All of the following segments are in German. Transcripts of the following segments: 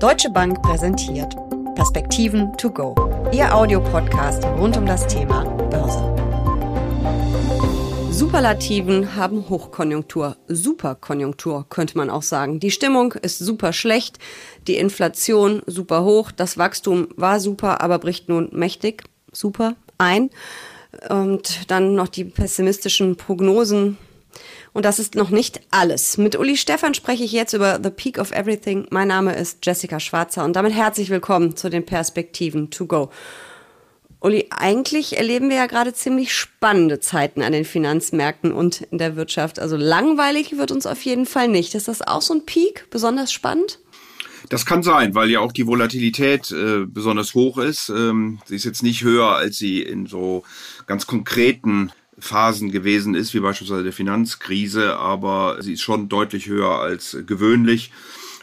Deutsche Bank präsentiert Perspektiven to go. Ihr Audiopodcast rund um das Thema Börse. Superlativen haben Hochkonjunktur, Superkonjunktur könnte man auch sagen. Die Stimmung ist super schlecht, die Inflation super hoch, das Wachstum war super, aber bricht nun mächtig, super ein. Und dann noch die pessimistischen Prognosen und das ist noch nicht alles. Mit Uli Stefan spreche ich jetzt über The Peak of Everything. Mein Name ist Jessica Schwarzer und damit herzlich willkommen zu den Perspektiven to go. Uli, eigentlich erleben wir ja gerade ziemlich spannende Zeiten an den Finanzmärkten und in der Wirtschaft. Also langweilig wird uns auf jeden Fall nicht. Ist das auch so ein Peak, besonders spannend? Das kann sein, weil ja auch die Volatilität äh, besonders hoch ist. Ähm, sie ist jetzt nicht höher, als sie in so ganz konkreten Phasen gewesen ist, wie beispielsweise der Finanzkrise, aber sie ist schon deutlich höher als gewöhnlich.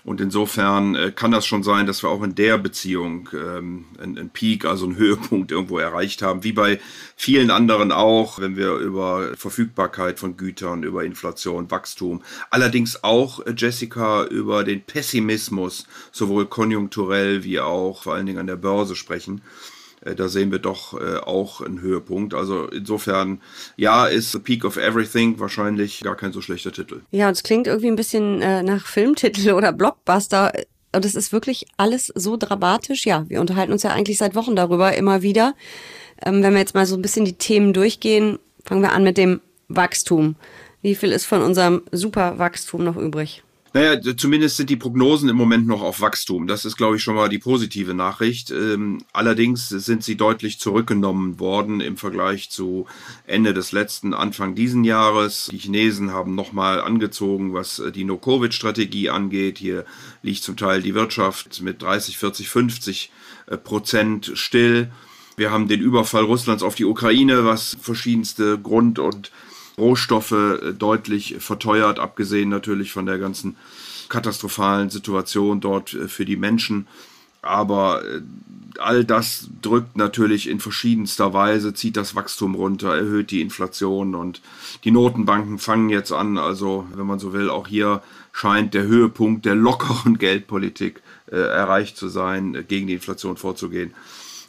Und insofern äh, kann das schon sein, dass wir auch in der Beziehung ähm, einen, Peak, also einen Höhepunkt irgendwo erreicht haben, wie bei vielen anderen auch, wenn wir über Verfügbarkeit von Gütern, über Inflation, Wachstum, allerdings auch, äh, Jessica, über den Pessimismus, sowohl konjunkturell wie auch vor allen Dingen an der Börse sprechen. Äh, da sehen wir doch äh, auch einen Höhepunkt. Also insofern, ja, ist The Peak of Everything wahrscheinlich gar kein so schlechter Titel. Ja, und es klingt irgendwie ein bisschen äh, nach Filmtitel oder Blockbuster. Und es ist wirklich alles so dramatisch. Ja, wir unterhalten uns ja eigentlich seit Wochen darüber immer wieder. Ähm, wenn wir jetzt mal so ein bisschen die Themen durchgehen, fangen wir an mit dem Wachstum. Wie viel ist von unserem Superwachstum noch übrig? Naja, zumindest sind die Prognosen im Moment noch auf Wachstum. Das ist, glaube ich, schon mal die positive Nachricht. Ähm, allerdings sind sie deutlich zurückgenommen worden im Vergleich zu Ende des letzten, Anfang diesen Jahres. Die Chinesen haben nochmal angezogen, was äh, die No-Covid-Strategie angeht. Hier liegt zum Teil die Wirtschaft mit 30, 40, 50 Prozent still. Wir haben den Überfall Russlands auf die Ukraine, was verschiedenste Grund- und Rohstoffe äh, deutlich verteuert, abgesehen natürlich von der ganzen katastrophalen Situation dort äh, für die Menschen. Aber äh, all das drückt natürlich in verschiedenster Weise, zieht das Wachstum runter, erhöht die Inflation und die Notenbanken fangen jetzt an. Also, wenn man so will, auch hier scheint der Höhepunkt der lockeren Geldpolitik äh, erreicht zu sein, gegen die Inflation vorzugehen.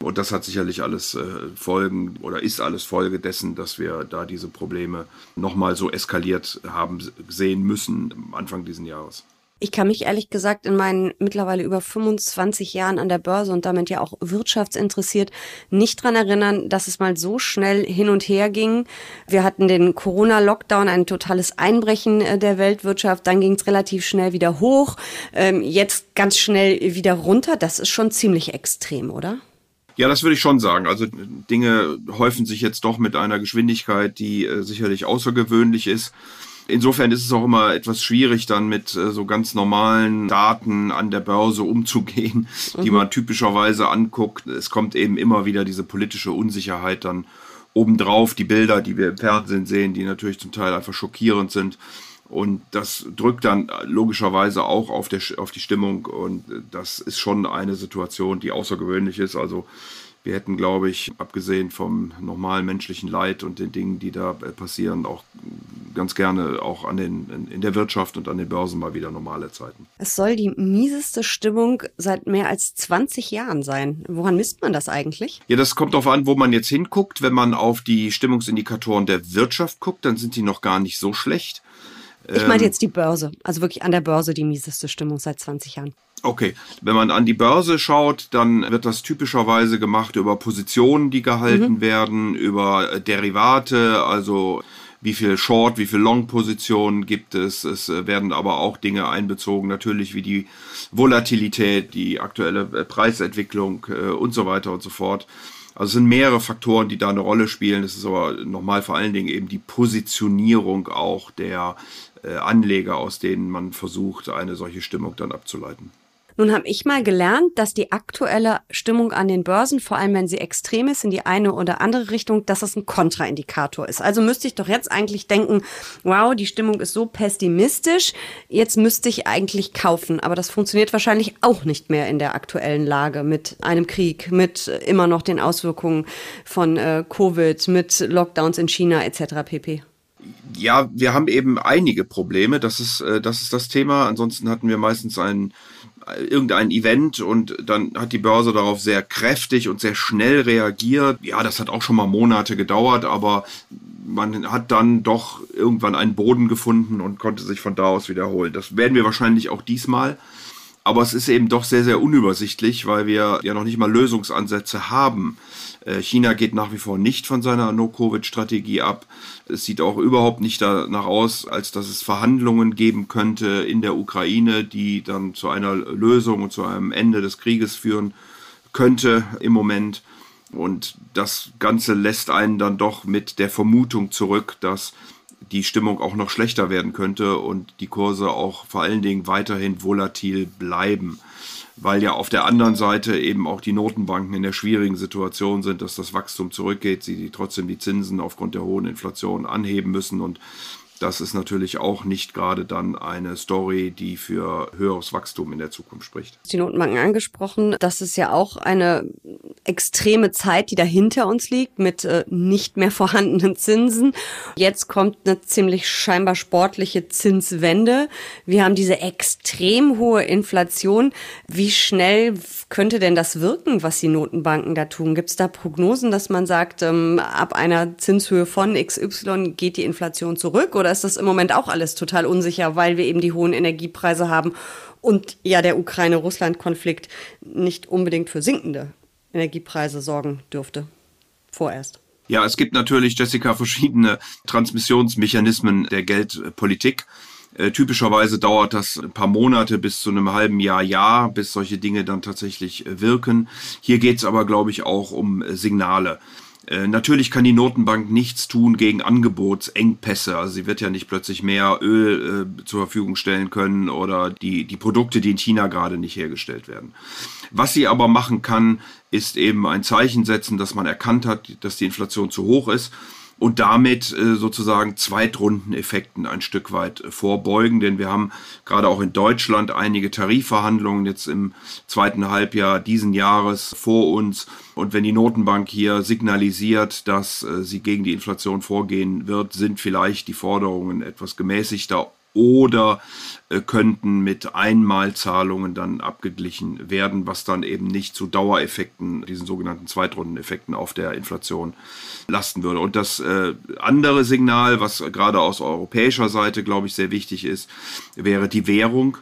Und das hat sicherlich alles äh, Folgen oder ist alles Folge dessen, dass wir da diese Probleme nochmal so eskaliert haben sehen müssen Anfang dieses Jahres. Ich kann mich ehrlich gesagt in meinen mittlerweile über 25 Jahren an der Börse und damit ja auch wirtschaftsinteressiert nicht dran erinnern, dass es mal so schnell hin und her ging. Wir hatten den Corona-Lockdown, ein totales Einbrechen äh, der Weltwirtschaft. Dann ging es relativ schnell wieder hoch. Ähm, jetzt ganz schnell wieder runter. Das ist schon ziemlich extrem, oder? Ja, das würde ich schon sagen. Also Dinge häufen sich jetzt doch mit einer Geschwindigkeit, die äh, sicherlich außergewöhnlich ist. Insofern ist es auch immer etwas schwierig, dann mit äh, so ganz normalen Daten an der Börse umzugehen, mhm. die man typischerweise anguckt. Es kommt eben immer wieder diese politische Unsicherheit dann obendrauf, die Bilder, die wir im Fernsehen sehen, die natürlich zum Teil einfach schockierend sind. Und das drückt dann logischerweise auch auf, der, auf die Stimmung. Und das ist schon eine Situation, die außergewöhnlich ist. Also wir hätten, glaube ich, abgesehen vom normalen menschlichen Leid und den Dingen, die da passieren, auch ganz gerne auch an den, in der Wirtschaft und an den Börsen mal wieder normale Zeiten. Es soll die mieseste Stimmung seit mehr als 20 Jahren sein. Woran misst man das eigentlich? Ja, das kommt darauf an, wo man jetzt hinguckt. Wenn man auf die Stimmungsindikatoren der Wirtschaft guckt, dann sind die noch gar nicht so schlecht. Ich meine ähm, jetzt die Börse, also wirklich an der Börse die mieseste Stimmung seit 20 Jahren. Okay, wenn man an die Börse schaut, dann wird das typischerweise gemacht über Positionen, die gehalten mhm. werden, über äh, Derivate, also wie viel Short, wie viel Long-Positionen gibt es. Es äh, werden aber auch Dinge einbezogen, natürlich wie die Volatilität, die aktuelle äh, Preisentwicklung und so weiter und so fort. Also es sind mehrere Faktoren, die da eine Rolle spielen. Es ist aber nochmal vor allen Dingen eben die Positionierung auch der äh, Anleger, aus denen man versucht, eine solche Stimmung dann abzuleiten. Nun habe ich mal gelernt, dass die aktuelle Stimmung an den Börsen, vor allem wenn sie extrem ist in die eine oder andere Richtung, dass das ein Kontraindikator ist. Also müsste ich doch jetzt eigentlich denken, wow, die Stimmung ist so pessimistisch, jetzt müsste ich eigentlich kaufen. Aber das funktioniert wahrscheinlich auch nicht mehr in der aktuellen Lage mit einem Krieg, mit immer noch den Auswirkungen von äh, Covid, mit Lockdowns in China etc. pp. Ja, wir haben eben einige Probleme. Das ist, äh, das ist das Thema. Ansonsten hatten wir meistens einen irgendein Event und dann hat die Börse darauf sehr kräftig und sehr schnell reagiert. Ja, das hat auch schon mal Monate gedauert, aber man hat dann doch irgendwann einen Boden gefunden und konnte sich von da aus wiederholen. Das werden wir wahrscheinlich auch diesmal. Aber es ist eben doch sehr, sehr unübersichtlich, weil wir ja noch nicht mal Lösungsansätze haben. Äh, China geht nach wie vor nicht von seiner No-Covid-Strategie ab. Es sieht auch überhaupt nicht danach aus, als dass es Verhandlungen geben könnte in der Ukraine, die dann zu einer Lösung und zu einem Ende des Krieges führen könnte im Moment. Und das Ganze lässt einen dann doch mit der Vermutung zurück, dass die Stimmung auch noch schlechter werden könnte und die Kurse auch vor allen Dingen weiterhin volatil bleiben. Weil ja auf der anderen Seite eben auch die Notenbanken in der schwierigen Situation sind, dass das Wachstum zurückgeht, sie trotzdem die Zinsen aufgrund der hohen Inflation anheben müssen und das ist natürlich auch nicht gerade dann eine Story, die für höheres Wachstum in der Zukunft spricht. Die Notenbanken angesprochen, das ist ja auch eine extreme Zeit, die da hinter uns liegt mit äh, nicht mehr vorhandenen Zinsen. Jetzt kommt eine ziemlich scheinbar sportliche Zinswende. Wir haben diese extrem hohe Inflation. Wie schnell könnte denn das wirken, was die Notenbanken da tun? Gibt es da Prognosen, dass man sagt, ähm, ab einer Zinshöhe von XY geht die Inflation zurück? Oder ist das im Moment auch alles total unsicher, weil wir eben die hohen Energiepreise haben und ja der Ukraine-Russland-Konflikt nicht unbedingt für sinkende Energiepreise sorgen dürfte? Vorerst. Ja, es gibt natürlich, Jessica, verschiedene Transmissionsmechanismen der Geldpolitik. Äh, typischerweise dauert das ein paar Monate bis zu einem halben Jahr, Jahr, bis solche Dinge dann tatsächlich äh, wirken. Hier geht es aber, glaube ich, auch um äh, Signale. Äh, natürlich kann die Notenbank nichts tun gegen Angebotsengpässe. Also sie wird ja nicht plötzlich mehr Öl äh, zur Verfügung stellen können oder die, die Produkte, die in China gerade nicht hergestellt werden. Was sie aber machen kann, ist eben ein Zeichen setzen, dass man erkannt hat, dass die Inflation zu hoch ist und damit äh, sozusagen Zweitrundeneffekten ein Stück weit äh, vorbeugen, denn wir haben gerade auch in Deutschland einige Tarifverhandlungen jetzt im zweiten Halbjahr diesen Jahres vor uns. Und wenn die Notenbank hier signalisiert, dass äh, sie gegen die Inflation vorgehen wird, sind vielleicht die Forderungen etwas gemäßigter oder äh, könnten mit Einmalzahlungen dann abgeglichen werden, was dann eben nicht zu Dauereffekten, diesen sogenannten Zweitrundeneffekten auf der Inflation lasten würde. Und das äh, andere Signal, was gerade aus europäischer Seite, glaube ich, sehr wichtig ist, wäre die Währung.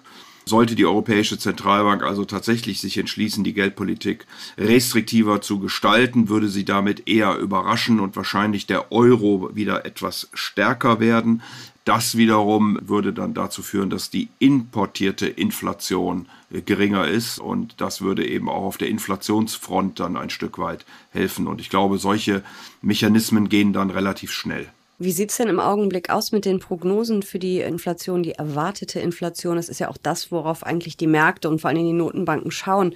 Sollte die Europäische Zentralbank also tatsächlich sich entschließen, die Geldpolitik restriktiver zu gestalten, würde sie damit eher überraschen und wahrscheinlich der Euro wieder etwas stärker werden. Das wiederum würde dann dazu führen, dass die importierte Inflation geringer ist und das würde eben auch auf der Inflationsfront dann ein Stück weit helfen. Und ich glaube, solche Mechanismen gehen dann relativ schnell. Wie sieht es denn im Augenblick aus mit den Prognosen für die Inflation, die erwartete Inflation? Das ist ja auch das, worauf eigentlich die Märkte und vor allem die Notenbanken schauen.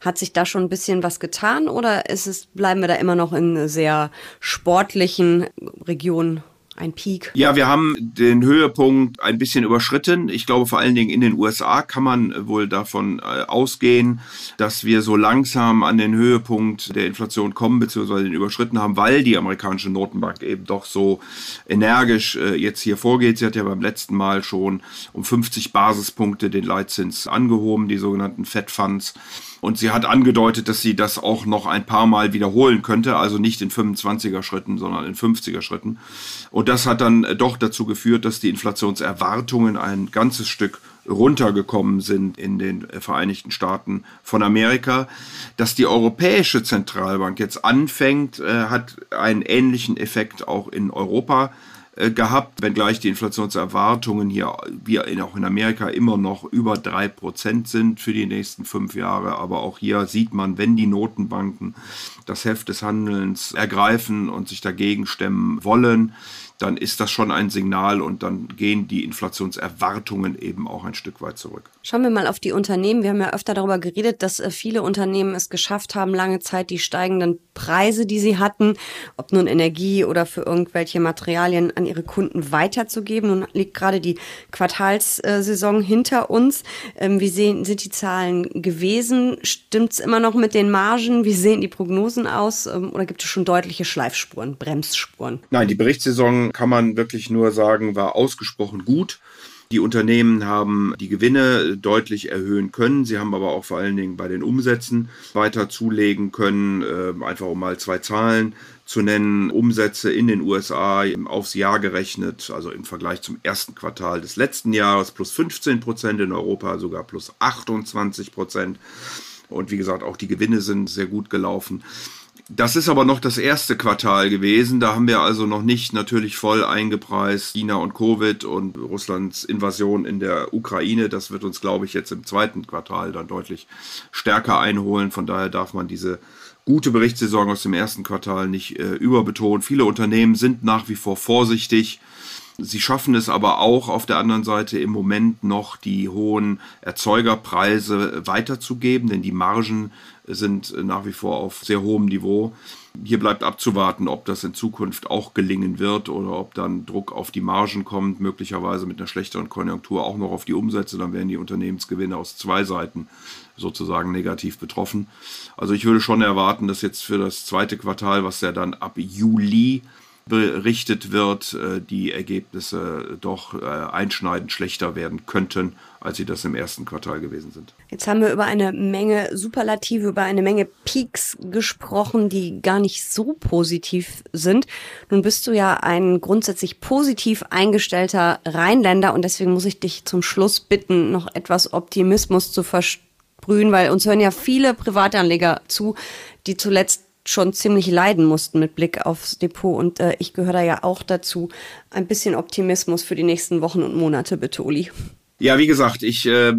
Hat sich da schon ein bisschen was getan oder ist es, bleiben wir da immer noch in sehr sportlichen Regionen? Ein Peak? Ja, wir haben den Höhepunkt ein bisschen überschritten. Ich glaube, vor allen Dingen in den USA kann man wohl davon äh, ausgehen, dass wir so langsam an den Höhepunkt der Inflation kommen, beziehungsweise den überschritten haben, weil die amerikanische Notenbank eben doch so energisch äh, jetzt hier vorgeht. Sie hat ja beim letzten Mal schon um 50 Basispunkte den Leitzins angehoben, die sogenannten Fed Funds. Und sie hat angedeutet, dass sie das auch noch ein paar Mal wiederholen könnte, also nicht in 25er Schritten, sondern in 50er Schritten. Und das hat dann doch dazu geführt, dass die Inflationserwartungen ein ganzes Stück runtergekommen sind in den Vereinigten Staaten von Amerika. Dass die Europäische Zentralbank jetzt anfängt, äh, hat einen ähnlichen Effekt auch in Europa äh, gehabt, wenngleich die Inflationserwartungen hier, wie auch in Amerika, immer noch über drei Prozent sind für die nächsten fünf Jahre. Aber auch hier sieht man, wenn die Notenbanken das Heft des Handelns ergreifen und sich dagegen stemmen wollen, dann ist das schon ein Signal und dann gehen die Inflationserwartungen eben auch ein Stück weit zurück. Schauen wir mal auf die Unternehmen. Wir haben ja öfter darüber geredet, dass äh, viele Unternehmen es geschafft haben, lange Zeit die steigenden Preise, die sie hatten, ob nun Energie oder für irgendwelche Materialien an ihre Kunden weiterzugeben. Nun liegt gerade die Quartalssaison hinter uns. Ähm, wie sehen, sind die Zahlen gewesen? Stimmt es immer noch mit den Margen? Wie sehen die Prognosen aus? Ähm, oder gibt es schon deutliche Schleifspuren, Bremsspuren? Nein, die Berichtssaison kann man wirklich nur sagen, war ausgesprochen gut. Die Unternehmen haben die Gewinne deutlich erhöhen können. Sie haben aber auch vor allen Dingen bei den Umsätzen weiter zulegen können. Äh, einfach um mal zwei Zahlen zu nennen. Umsätze in den USA aufs Jahr gerechnet, also im Vergleich zum ersten Quartal des letzten Jahres plus 15 Prozent, in Europa sogar plus 28 Prozent. Und wie gesagt, auch die Gewinne sind sehr gut gelaufen. Das ist aber noch das erste Quartal gewesen. Da haben wir also noch nicht natürlich voll eingepreist China und Covid und Russlands Invasion in der Ukraine. Das wird uns, glaube ich, jetzt im zweiten Quartal dann deutlich stärker einholen. Von daher darf man diese gute Berichtssaison aus dem ersten Quartal nicht äh, überbetonen. Viele Unternehmen sind nach wie vor vorsichtig. Sie schaffen es aber auch auf der anderen Seite im Moment noch die hohen Erzeugerpreise weiterzugeben, denn die Margen sind nach wie vor auf sehr hohem Niveau. Hier bleibt abzuwarten, ob das in Zukunft auch gelingen wird oder ob dann Druck auf die Margen kommt, möglicherweise mit einer schlechteren Konjunktur auch noch auf die Umsätze. Dann werden die Unternehmensgewinne aus zwei Seiten sozusagen negativ betroffen. Also ich würde schon erwarten, dass jetzt für das zweite Quartal, was ja dann ab Juli berichtet wird, äh, die Ergebnisse doch äh, einschneidend schlechter werden könnten, als sie das im ersten Quartal gewesen sind. Jetzt haben wir über eine Menge Superlative, über eine Menge Peaks gesprochen, die gar nicht so positiv sind. Nun bist du ja ein grundsätzlich positiv eingestellter Rheinländer und deswegen muss ich dich zum Schluss bitten, noch etwas Optimismus zu versprühen, weil uns hören ja viele Privatanleger zu, die zuletzt schon ziemlich leiden mussten mit Blick aufs Depot. Und äh, ich gehöre da ja auch dazu. Ein bisschen Optimismus für die nächsten Wochen und Monate, bitte, Uli. Ja, wie gesagt, ich äh,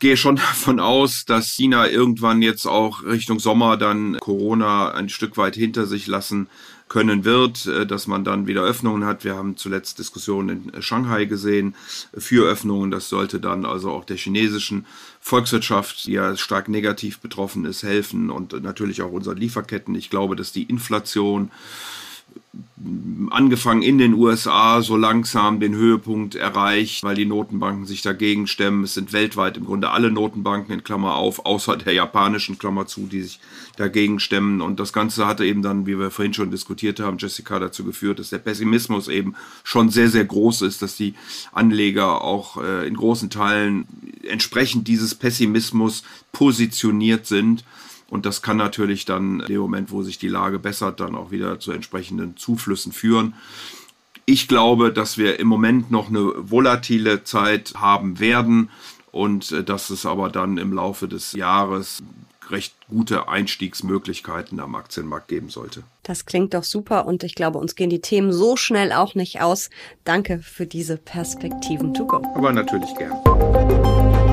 gehe schon davon aus, dass China irgendwann jetzt auch Richtung Sommer dann Corona ein Stück weit hinter sich lassen können wird, äh, dass man dann wieder Öffnungen hat. Wir haben zuletzt Diskussionen in Shanghai gesehen für Öffnungen. Das sollte dann also auch der chinesischen Volkswirtschaft, die ja stark negativ betroffen ist, helfen und natürlich auch unseren Lieferketten. Ich glaube, dass die Inflation angefangen in den USA so langsam den Höhepunkt erreicht, weil die Notenbanken sich dagegen stemmen. Es sind weltweit im Grunde alle Notenbanken in Klammer auf, außer der japanischen Klammer zu, die sich dagegen stemmen. Und das Ganze hatte eben dann, wie wir vorhin schon diskutiert haben, Jessica dazu geführt, dass der Pessimismus eben schon sehr, sehr groß ist, dass die Anleger auch äh, in großen Teilen entsprechend dieses Pessimismus positioniert sind. Und das kann natürlich dann in dem Moment, wo sich die Lage bessert, dann auch wieder zu entsprechenden Zuflüssen führen. Ich glaube, dass wir im Moment noch eine volatile Zeit haben werden und äh, dass es aber dann im Laufe des Jahres recht gute Einstiegsmöglichkeiten am Aktienmarkt geben sollte. Das klingt doch super und ich glaube, uns gehen die Themen so schnell auch nicht aus. Danke für diese Perspektiven to go. Aber natürlich gern.